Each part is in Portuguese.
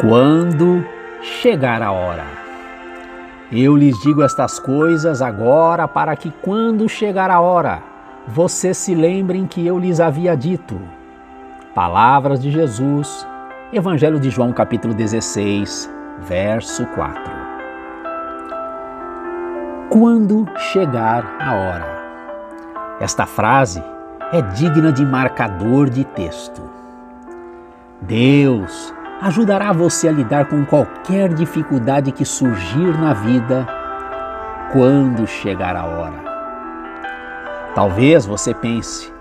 Quando chegar a hora. Eu lhes digo estas coisas agora para que, quando chegar a hora, vocês se lembrem que eu lhes havia dito. Palavras de Jesus, Evangelho de João, capítulo 16, verso 4. Quando chegar a hora. Esta frase é digna de marcador de texto. Deus ajudará você a lidar com qualquer dificuldade que surgir na vida quando chegar a hora. Talvez você pense: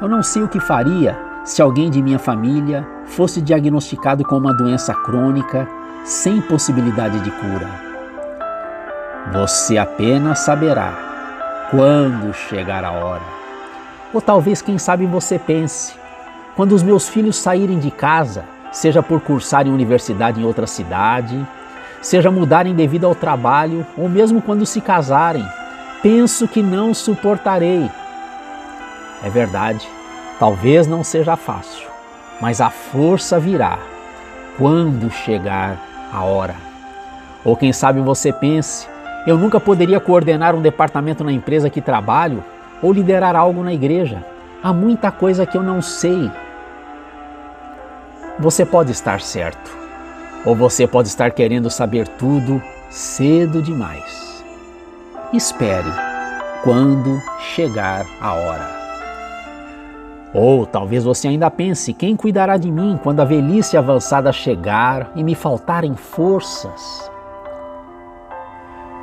eu não sei o que faria se alguém de minha família fosse diagnosticado com uma doença crônica sem possibilidade de cura. Você apenas saberá quando chegar a hora. Ou talvez, quem sabe, você pense: quando os meus filhos saírem de casa, seja por cursar em universidade em outra cidade, seja mudarem devido ao trabalho ou mesmo quando se casarem, penso que não suportarei. É verdade, talvez não seja fácil, mas a força virá quando chegar a hora. Ou quem sabe você pense, eu nunca poderia coordenar um departamento na empresa que trabalho ou liderar algo na igreja. Há muita coisa que eu não sei você pode estar certo, ou você pode estar querendo saber tudo cedo demais. Espere quando chegar a hora. Ou talvez você ainda pense: quem cuidará de mim quando a velhice avançada chegar e me faltarem forças?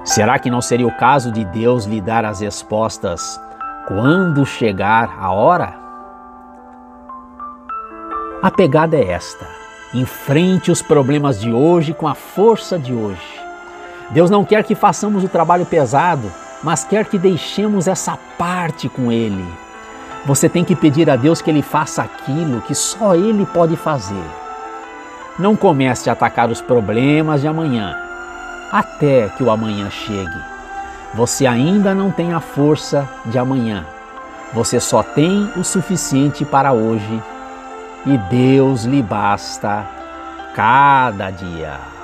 Será que não seria o caso de Deus lhe dar as respostas quando chegar a hora? A pegada é esta: enfrente os problemas de hoje com a força de hoje. Deus não quer que façamos o trabalho pesado, mas quer que deixemos essa parte com Ele. Você tem que pedir a Deus que Ele faça aquilo que só Ele pode fazer. Não comece a atacar os problemas de amanhã, até que o amanhã chegue. Você ainda não tem a força de amanhã. Você só tem o suficiente para hoje e Deus lhe basta cada dia.